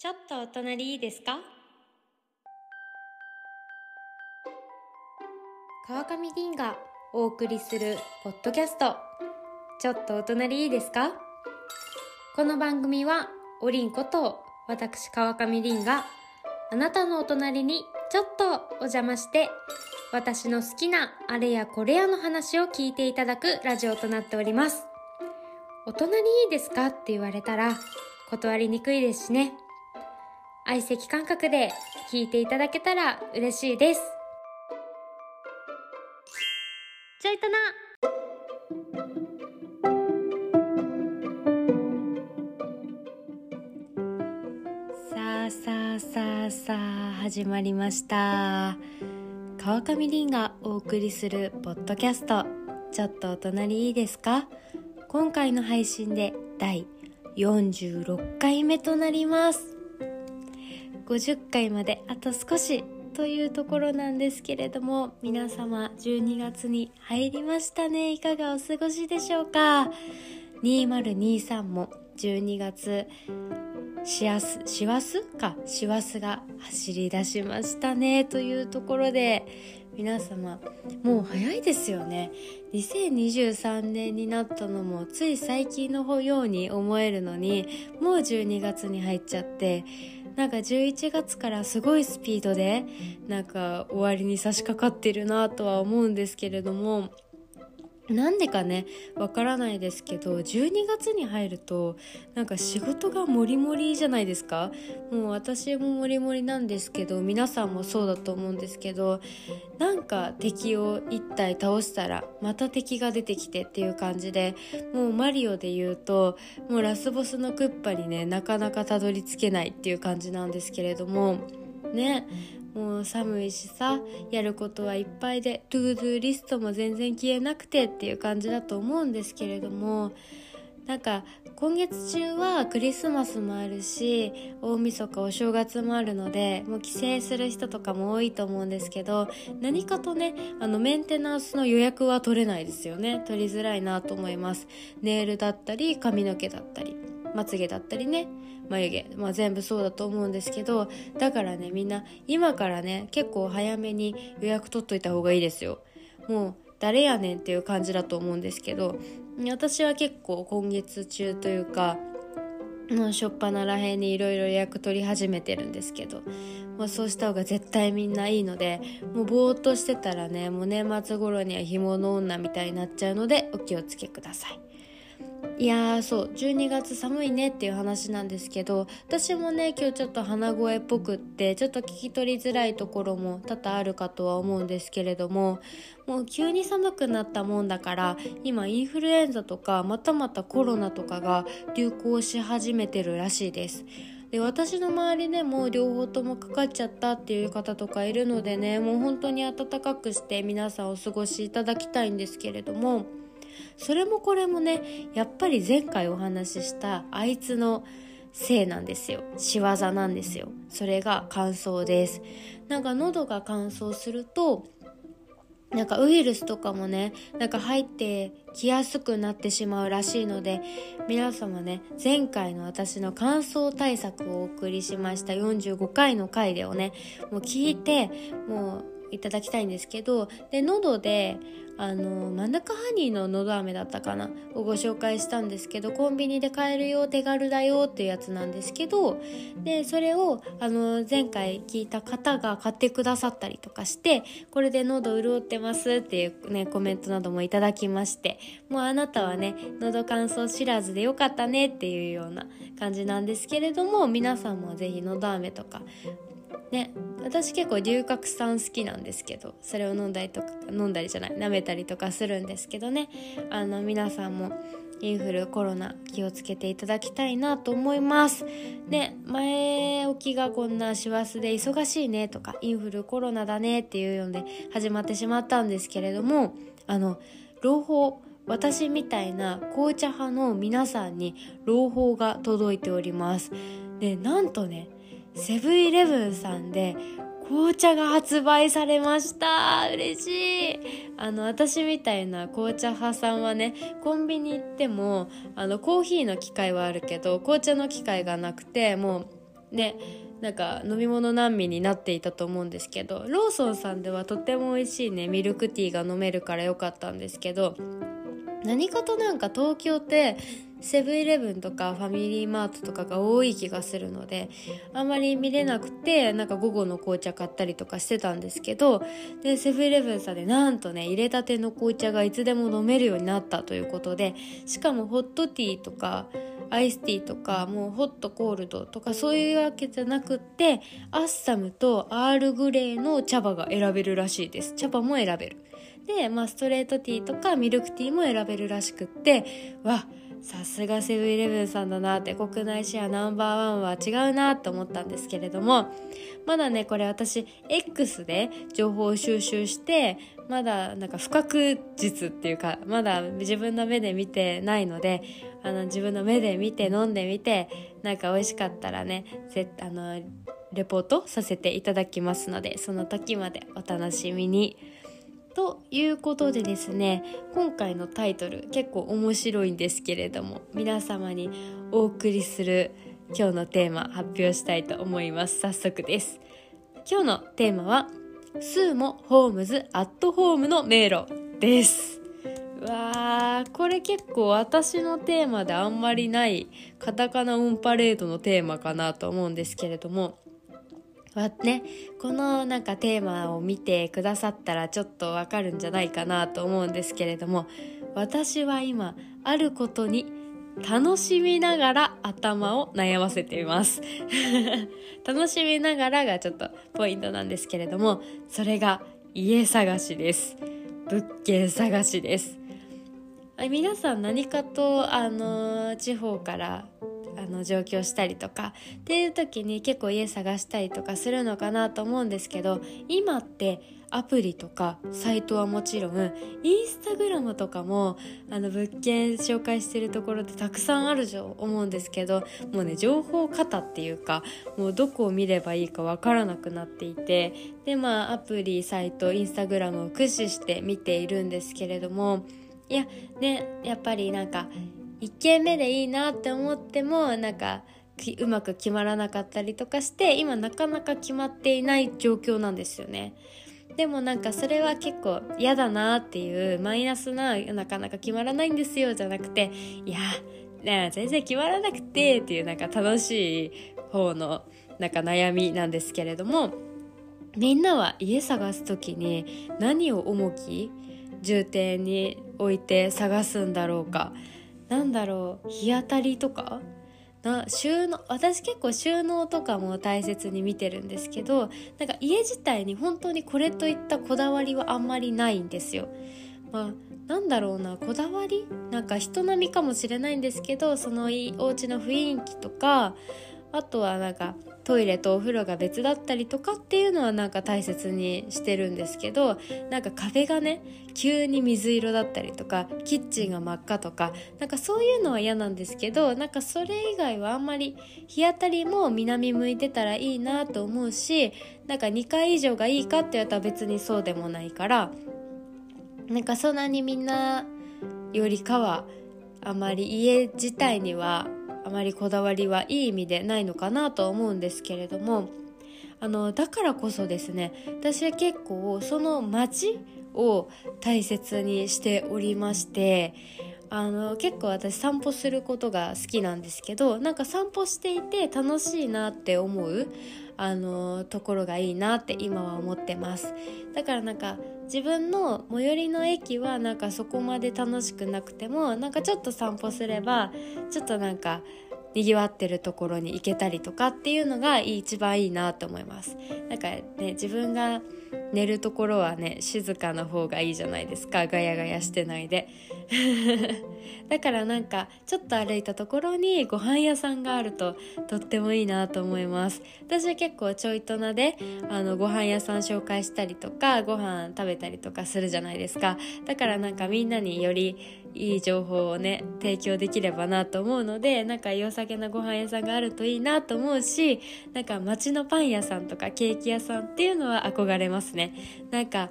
ちょっとお隣いいですか？川上凛がお送りするポッドキャスト。ちょっとお隣いいですか？この番組はおりんこと私川上凛があなたのお隣にちょっとお邪魔して私の好きなあれやこれやの話を聞いていただくラジオとなっております。お隣いいですか？って言われたら断りにくいですしね。相席感覚で聞いていただけたら嬉しいです。ちょいとな。さあさあさあさあ始まりました。川上凛がお送りするポッドキャスト。ちょっとお隣いいですか？今回の配信で第46回目となります。50回まであと少しというところなんですけれども皆様12月に入りましたねいかがお過ごしでしょうか？2023も12月しやす、しわすか、しわすが走り出しましたね。というところで、皆様、もう早いですよね。2023年になったのもつい最近のように思えるのに、もう12月に入っちゃって、なんか11月からすごいスピードで、なんか終わりに差し掛かってるなとは思うんですけれども、なんでかねわからないですけど12月に入るとなんか仕事がモリモリじゃないですか。もう私もモリモリなんですけど皆さんもそうだと思うんですけどなんか敵を1体倒したらまた敵が出てきてっていう感じでもうマリオで言うともうラスボスのクッパにねなかなかたどり着けないっていう感じなんですけれどもねもう寒いしさやることはいっぱいでトゥードゥーリストも全然消えなくてっていう感じだと思うんですけれどもなんか今月中はクリスマスもあるし大晦日お正月もあるのでもう帰省する人とかも多いと思うんですけど何かとねあのメンテナンスの予約は取れないですよね。取りづらいなと思います。ネイルだったり髪の毛だったり。まつげだったりね眉毛、まあ、全部そうだと思うんですけどだからねみんな今からね結構早めに予約取っといた方がいいですよもう誰やねんっていう感じだと思うんですけど私は結構今月中というかもう初っ端らへんにいろいろ予約取り始めてるんですけど、まあ、そうした方が絶対みんないいのでもうぼーっとしてたらねもう年末頃には干物女みたいになっちゃうのでお気をつけください。いやーそう12月寒いねっていう話なんですけど私もね今日ちょっと鼻声っぽくってちょっと聞き取りづらいところも多々あるかとは思うんですけれどももう急に寒くなったもんだから今インフルエンザとかまたまたコロナとかが流行し始めてるらしいです。で私の周りでも両方ともかかっちゃったっていう方とかいるのでねもう本当に暖かくして皆さんお過ごしいただきたいんですけれどもそれもこれもねやっぱり前回お話ししたあいつのせいなんですよ。仕業なんですよ。それが乾燥です。なんか喉が乾燥するとなんかウイルスとかもねなんか入ってきやすくなってしまうらしいので皆様ね前回の私の乾燥対策をお送りしました45回の回でをねもう聞いてもういただきたいんですけどで喉であの真ん中ハニーののど飴だったかなをご紹介したんですけどコンビニで買えるよ手軽だよっていうやつなんですけどでそれをあの前回聞いた方が買ってくださったりとかしてこれで喉潤ってますっていうねコメントなどもいただきましてもうあなたはね喉乾燥知らずでよかったねっていうような感じなんですけれども皆さんもぜひのど飴とかね私結構龍角散好きなんですけどそれを飲んだりとか飲んだりじゃない舐めたりとかするんですけどね。あの皆さんもインフルコロナ気をつけていただきたいなと思います。で前置きがこんな師走で忙しいねとかインフルコロナだねっていうので始まってしまったんですけれどもあの朗報私みたいな紅茶派の皆さんに朗報が届いております。でなんとねセブンイレブンさんで紅茶が発売されました。嬉しい。あの私みたいな紅茶派さんはねコンビニ行ってもあのコーヒーの機械はあるけど紅茶の機械がなくてもうねなんか飲み物難民になっていたと思うんですけどローソンさんではとっても美味しいねミルクティーが飲めるから良かったんですけど何かとなんか東京ってセブンイレブンとかファミリーマートとかが多い気がするのであんまり見れなくてなんか午後の紅茶買ったりとかしてたんですけどでセブンイレブンさんでなんとね入れたての紅茶がいつでも飲めるようになったということでしかもホットティーとかアイスティーとかもうホットコールドとかそういうわけじゃなくってアッサムとアールグレーの茶葉が選べるらしいです。茶葉も選べる。で、まあ、ストレートティーとかミルクティーも選べるらしくってわっさすがセブンイレブンさんだなって国内シェアナンバーワンは違うなと思ったんですけれどもまだねこれ私 X で情報を収集してまだなんか不確実っていうかまだ自分の目で見てないのであの自分の目で見て飲んでみてなんか美味しかったらねぜあのレポートさせていただきますのでその時までお楽しみに。ということでですね今回のタイトル結構面白いんですけれども皆様にお送りする今日のテーマ発表したいと思います。早速です。今日のテーマはスーモ・ホームズ・アットホームの迷路です。わーこれ結構私のテーマであんまりないカタカナオンパレードのテーマかなと思うんですけれどもはねこのなんかテーマを見てくださったらちょっとわかるんじゃないかなと思うんですけれども私は今あることに楽しみながら頭を悩ませています。楽しみながらがちょっとポイントなんですけれどもそれが家探しです。物件探しです。皆さん何かとあの地方からあの上京したりとかっていう時に結構家探したりとかするのかなと思うんですけど今ってアプリとかサイトはもちろんインスタグラムとかもあの物件紹介してるところってたくさんあると思うんですけどもうね情報型っていうかもうどこを見ればいいかわからなくなっていてでまあアプリサイトインスタグラムを駆使して見ているんですけれどもいやねやっぱりなんか1軒目でいいなって思ってもなんかうまく決まらなかったりとかして今なかなか決まっていない状況なんですよね。でもなんかそれは結構嫌だなっていうマイナスななかなか決まらないんですよじゃなくていや全然決まらなくてっていうなんか楽しい方のなんか悩みなんですけれどもみんなは家探す時に何を重き？重点に置いて探すんだろうかなんだろう日当たりとか？な収納私結構収納とかも大切に見てるんですけどなんか家自体に本当にこれといったこだわりはあんまりないんですよ。まあなんだろうなこだわり？なんか人並みかもしれないんですけどそのお家の雰囲気とかあとはなんかトイレとお風呂が別だったりとかっていうのはなんか大切にしてるんですけどなんか壁がね急に水色だったりとかキッチンが真っ赤とかなんかそういうのは嫌なんですけどなんかそれ以外はあんまり日当たりも南向いてたらいいなと思うしなんか2階以上がいいかって言われたら別にそうでもないからなんかそんなにみんなよりかはあまり家自体にはあまりこだわりはいい意味でないのかなと思うんですけれどもあのだからこそですね私は結構その街を大切にしておりましてあの結構私散歩することが好きなんですけどなんか散歩していて楽しいなって思うあのところがいいなって今は思ってます。だからなんか自分の最寄りの駅はなんかそこまで楽しくなくてもなんかちょっと散歩すればちょっとなんかにぎわってるところに行けたりとかっていうのが一番いいなと思います。なんかね自分が寝るところはね静かな方がいいじゃないですか。ガヤガヤしてないで。だからなんかちょっと歩いたところにご飯屋さんがあるととってもいいなと思います。私は結構ちょいとなであのご飯屋さん紹介したりとかご飯食べたりとかするじゃないですか。だからなんかみんなによりいい情報をね提供できればなと思うのでなんか良さげなご飯屋さんがあるといいなと思うしなんか街のパン屋さんとかケーキ屋さんっていうのは憧れますね。なんか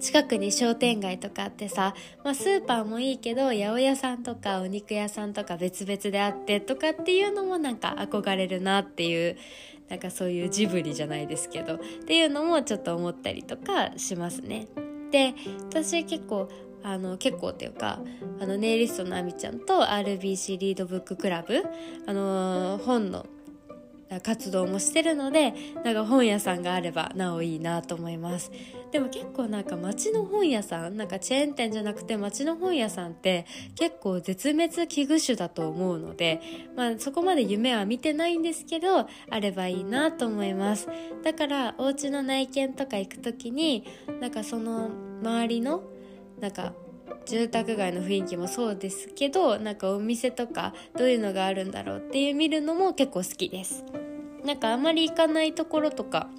近くに商店街とかあってさ、まあ、スーパーもいいけど八百屋さんとかお肉屋さんとか別々であってとかっていうのもなんか憧れるなっていうなんかそういうジブリじゃないですけどっていうのもちょっと思ったりとかしますね。で私結構あの結構っていうかあのネイリストのあみちゃんと RBC リードブッククラブあの本の活動もしてるのでなんか本屋さんがあればなおいいなと思いますでも結構なんか街の本屋さんなんかチェーン店じゃなくて街の本屋さんって結構絶滅危惧種だと思うので、まあ、そこまで夢は見てないんですけどあればいいなと思います。だからお家の内見とか行く時になんかその周りのなんか住宅街の雰囲気もそうですけどなんかお店とかどういうのがあるんだろうっていう見るのも結構好きです。なんかあんまり行かないところとか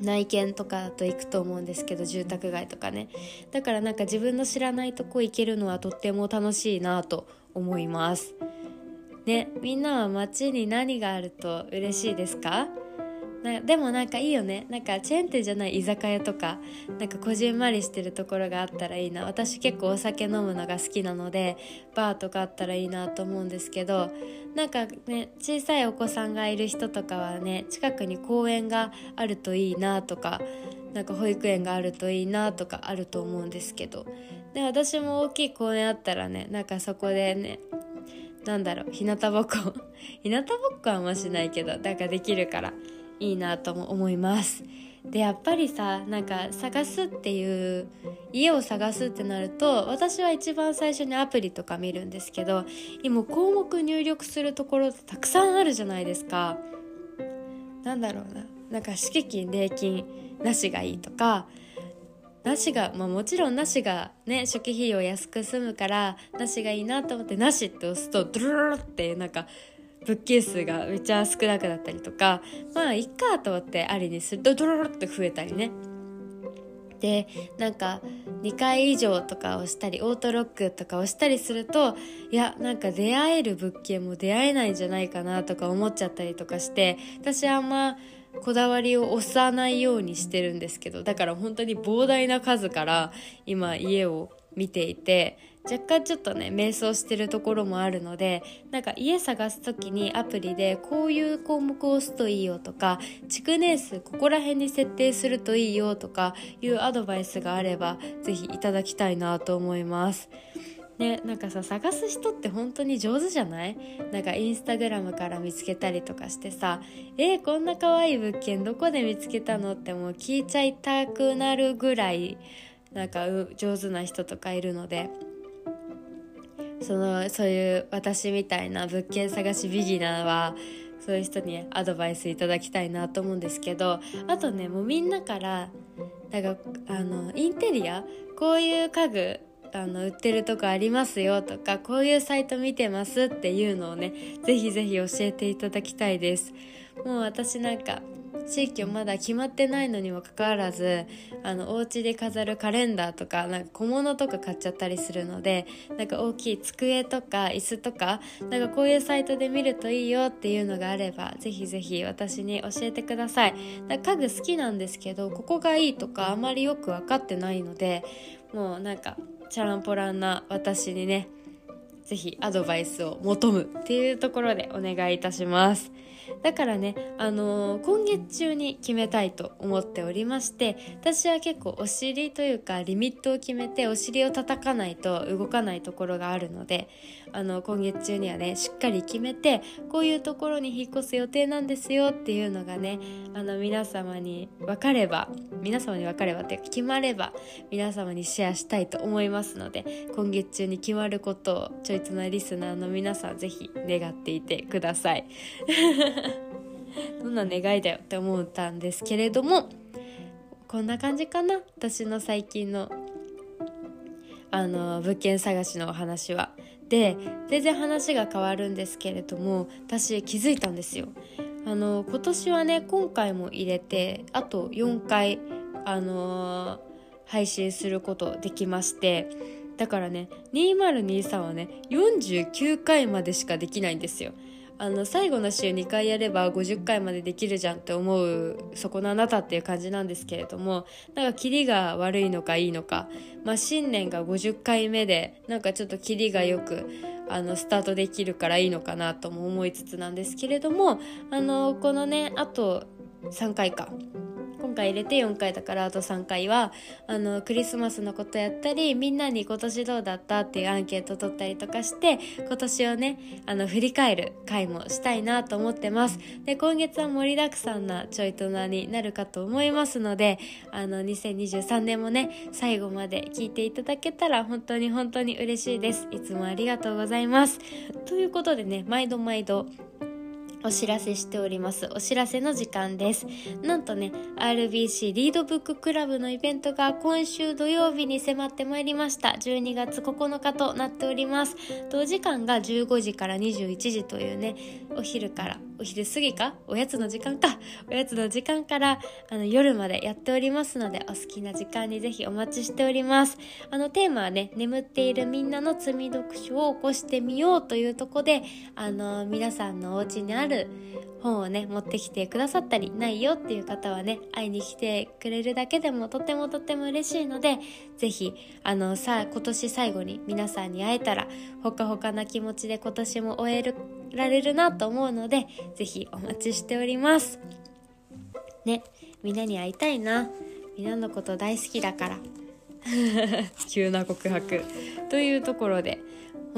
内見とかと行くと思うんですけど住宅街とかね。だからなんか自分の知らないとこ行けるのはとっても楽しいなと思います。ねみんなは街に何があると嬉しいですか？なでもなんかいいよね。なんかチェーン店じゃない居酒屋とかなんかこじんまりしてるところがあったらいいな。私結構お酒飲むのが好きなのでバーとかあったらいいなと思うんですけどなんかね小さいお子さんがいる人とかはね近くに公園があるといいなとかなんか保育園があるといいなとかあると思うんですけど。で私も大きい公園あったらねなんかそこでねなんだろう日向ぼっこ。日向ぼっこはあんましないけどなんかできるから。いいなとも思います。でやっぱりさなんか探すっていう家を探すってなると私は一番最初にアプリとか見るんですけど今項目入力するところってたくさんあるじゃないですか。なんだろうな。なんか敷金礼金なしがいいとかなしが、まあ、もちろんなしがね初期費用安く済むからなしがいいなと思ってなしって押すとドゥルルルってなんか物件数がめっちゃ少なくなったりとかまあいっかと思ってありにす。るとドロロって増えたりね。でなんか2回以上とか押したりオートロックとか押したりするといやなんか出会える物件も出会えないんじゃないかなとか思っちゃったりとかして私あんまこだわりを押さないようにしてるんですけどだから本当に膨大な数から今家を見ていて若干ちょっとね迷走してるところもあるのでなんか家探す時にアプリでこういう項目を押すといいよとか築年数ここら辺に設定するといいよとかいうアドバイスがあれば是非いただきたいなと思います。ね、なんかさ探す人って本当に上手じゃない？なんかインスタグラムから見つけたりとかしてさ「えー、こんな可愛い物件どこで見つけたの?」ってもう聞いちゃいたくなるぐらいなんか上手な人とかいるのでそのそういう私みたいな物件探しビギナーはそういう人にアドバイスいただきたいなと思うんですけどあとねもうみんなからなんかあのインテリアこういう家具あの売ってるとこありますよとかこういうサイト見てますっていうのをねぜひぜひ教えていただきたいです。もう私なんか地域まだ決まってないのにもかかわらずあのお家で飾るカレンダーとかなんか小物とか買っちゃったりするのでなんか大きい机とか椅子とかなんかこういうサイトで見るといいよっていうのがあればぜひぜひ私に教えてください家具好きなんですけどここがいいとかあまりよく分かってないのでもうなんかチャランポランな私にねぜひアドバイスを求むっていうところでお願いいたします。だからね、あのー、今月中に決めたいと思っておりまして私は結構お尻というかリミットを決めてお尻を叩かないと動かないところがあるのであの今月中にはねしっかり決めてこういうところに引っ越す予定なんですよっていうのがねあの皆様に分かれば皆様に分かればって決まれば皆様にシェアしたいと思いますので今月中に決まることをちょいとなリスナーの皆さんぜひ願っていてください。どんな願いだよって思ったんですけれどもこんな感じかな？私の最近のあの物件探しのお話は。で全然話が変わるんですけれども私気づいたんですよ。あの今年はね今回も入れてあと4回あのー、配信することできましてだからね2023はね49回までしかできないんですよ。あの最後の週2回やれば50回までできるじゃんって思うそこのあなたっていう感じなんですけれどもなんかキリが悪いのかいいのか、まあ、新年が50回目でなんかちょっとキリがよくあのスタートできるからいいのかなとも思いつつなんですけれどもあのこのねあと3回か回入れて4回だからあと3回はあのクリスマスのことやったりみんなに今年どうだったっていうアンケート取ったりとかして今年をねあの振り返る回もしたいなと思ってます。で今月は盛りだくさんなちょいとなになるかと思いますのであの2023年もね最後まで聞いていただけたら本当に本当に嬉しいです。いつもありがとうございます。ということでね毎度毎度お知らせしております。お知らせの時間です。なんとね RBC リードブッククラブのイベントが今週土曜日に迫ってまいりました。12月9日となっております。同時間が15時から21時というねお昼からお昼過ぎか？おやつの時間か？おやつの時間からあの夜までやっておりますのでお好きな時間にぜひお待ちしております。あのテーマはね眠っているみんなの罪読書を起こしてみようというとこであの皆さんのお家にある本をね持ってきてくださったりないよっていう方はね会いに来てくれるだけでもとてもとても嬉しいのでぜひあのさ今年最後に皆さんに会えたらほかほかな気持ちで今年も終えるられるなと思うので是非お待ちしております。ねみんなに会いたいな。みんなのこと大好きだから。急な告白。というところで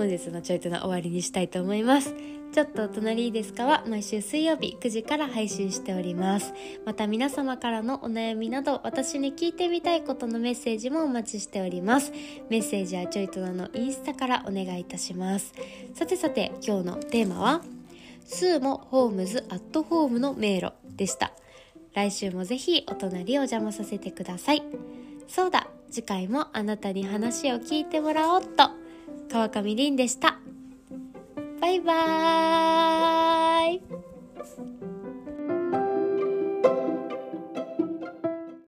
本日のちょいとな終わりにしたいと思います。ちょっとお隣いいですか？は毎週水曜日9時から配信しております。また皆様からのお悩みなど私に聞いてみたいことのメッセージもお待ちしております。メッセージはちょいとなのインスタからお願いいたします。さてさて今日のテーマはスーモホームズアットホームの迷路でした。来週もぜひお隣お邪魔させてください。そうだ次回もあなたに話を聞いてもらおうっと。川上凛でした。バイバーイ。